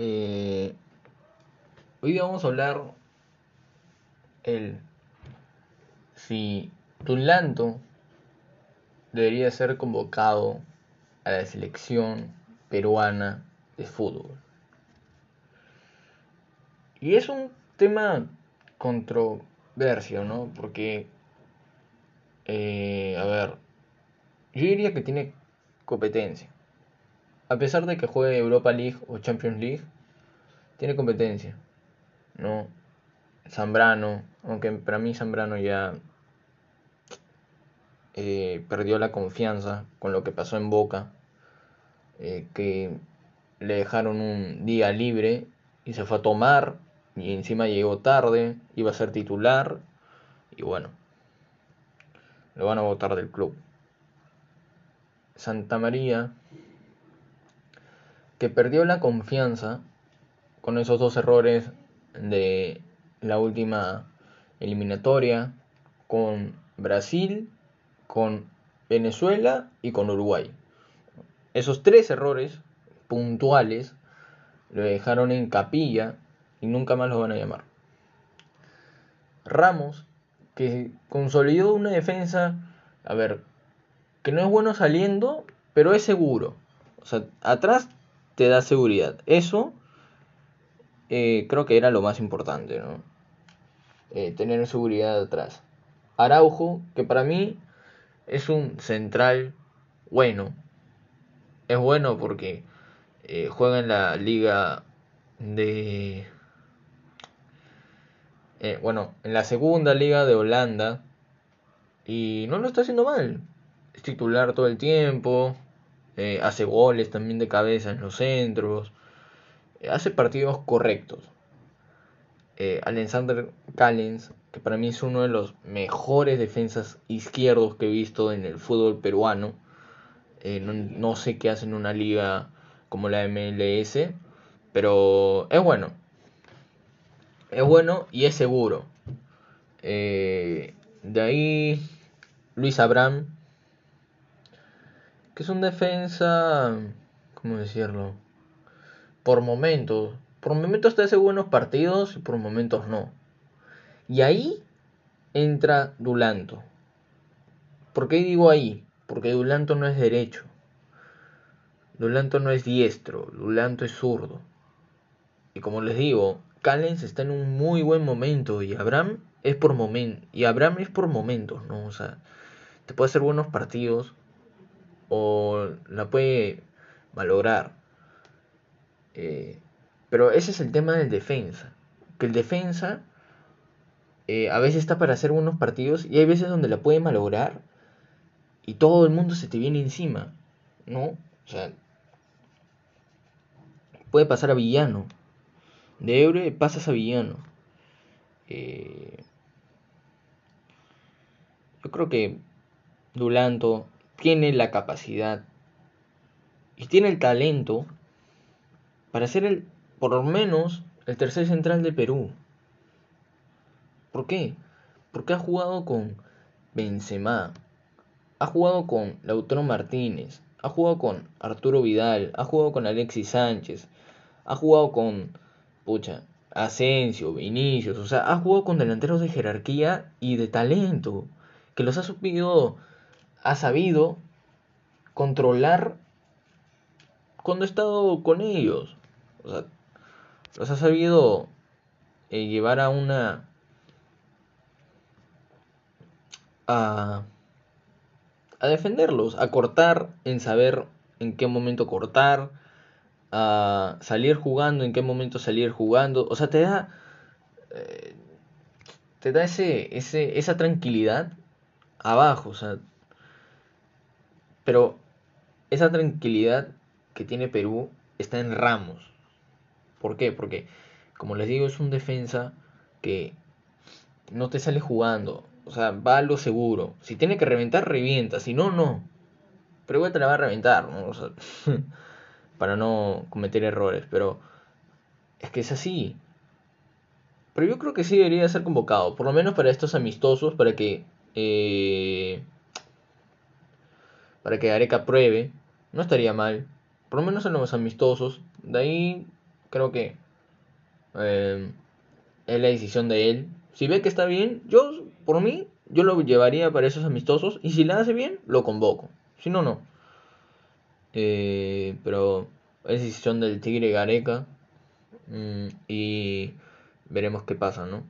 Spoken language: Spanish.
Eh, hoy vamos a hablar el si Tulanto debería ser convocado a la selección peruana de fútbol. Y es un tema controversio, ¿no? Porque, eh, a ver, yo diría que tiene competencia. A pesar de que juegue Europa League o Champions League, tiene competencia, ¿no? Zambrano, aunque para mí Zambrano ya eh, perdió la confianza con lo que pasó en Boca, eh, que le dejaron un día libre y se fue a tomar y encima llegó tarde, iba a ser titular y bueno, lo van a votar del club. Santa María, que perdió la confianza con esos dos errores de la última eliminatoria con Brasil, con Venezuela y con Uruguay. Esos tres errores puntuales lo dejaron en capilla y nunca más lo van a llamar. Ramos, que consolidó una defensa, a ver, que no es bueno saliendo, pero es seguro. O sea, atrás te da seguridad. Eso eh, creo que era lo más importante, ¿no? Eh, tener seguridad atrás. Araujo, que para mí es un central bueno. Es bueno porque eh, juega en la liga de... bueno, en la segunda liga de Holanda. Y no lo está haciendo mal. Es titular todo el tiempo. Hace goles también de cabeza en los centros hace partidos correctos. Eh, Alexander Callens, que para mí es uno de los mejores defensas izquierdos que he visto en el fútbol peruano. Eh, no, sé qué hace en una liga como la MLS, pero es bueno. Es bueno y es seguro. Eh, de ahí Luis Abraham, que es un defensa, ¿cómo decirlo? por momentos. Por momentos te hace buenos partidos y por momentos no. Y ahí entra Dulanto. ¿Por qué digo ahí? Porque Dulanto no es derecho. Dulanto no es diestro. Dulanto es zurdo. Y como les digo, Callens está en un muy buen momento y Abraham es por momento y Abraham es por momentos, ¿no? O sea, te puede hacer buenos partidos o la puede malograr. Eh, pero ese es el tema del defensa. Que el defensa eh, a veces está para hacer buenos partidos y hay veces donde la puede malograr y todo el mundo se te viene encima. ¿No? O sea, puede pasar a villano. De Eure pasas a villano. Eh, yo creo que Dulanto tiene la capacidad y tiene el talento para ser el, por lo menos, el tercer central de Perú. ¿Por qué? Porque ha jugado con Benzema, ha jugado con Lautaro Martínez, ha jugado con Arturo Vidal, ha jugado con Alexis Sánchez, ha jugado con, pucha, Asensio, Vinicius, o sea, ha jugado con delanteros de jerarquía y de talento, que los ha sabido, ha sabido controlar cuando ha estado con ellos. O sea, los ha sabido eh, llevar a una... A, a defenderlos, a cortar, en saber en qué momento cortar, a salir jugando, en qué momento salir jugando. O sea, te da... Eh, te da ese, ese, esa tranquilidad abajo, o sea, pero esa tranquilidad que tiene Perú está en Ramos. ¿Por qué? Porque, como les digo, es un defensa que no te sale jugando. O sea, va a lo seguro. Si tiene que reventar, revienta. Si no, no. Pero igual te la va a reventar, ¿no? Para no cometer errores. Pero es que es así. Pero yo creo que sí debería ser convocado. Por lo menos para estos amistosos. Para que... Eh, para que Areca pruebe. No estaría mal. Por lo menos en los amistosos. De ahí creo que eh, es la decisión de él. Si ve que está bien, yo, por mí, yo lo llevaría para esos amistosos. Y si la hace bien, lo convoco. Si no, no. Eh, pero es decisión del Tigre Gareca. Mm, y veremos qué pasa, ¿no?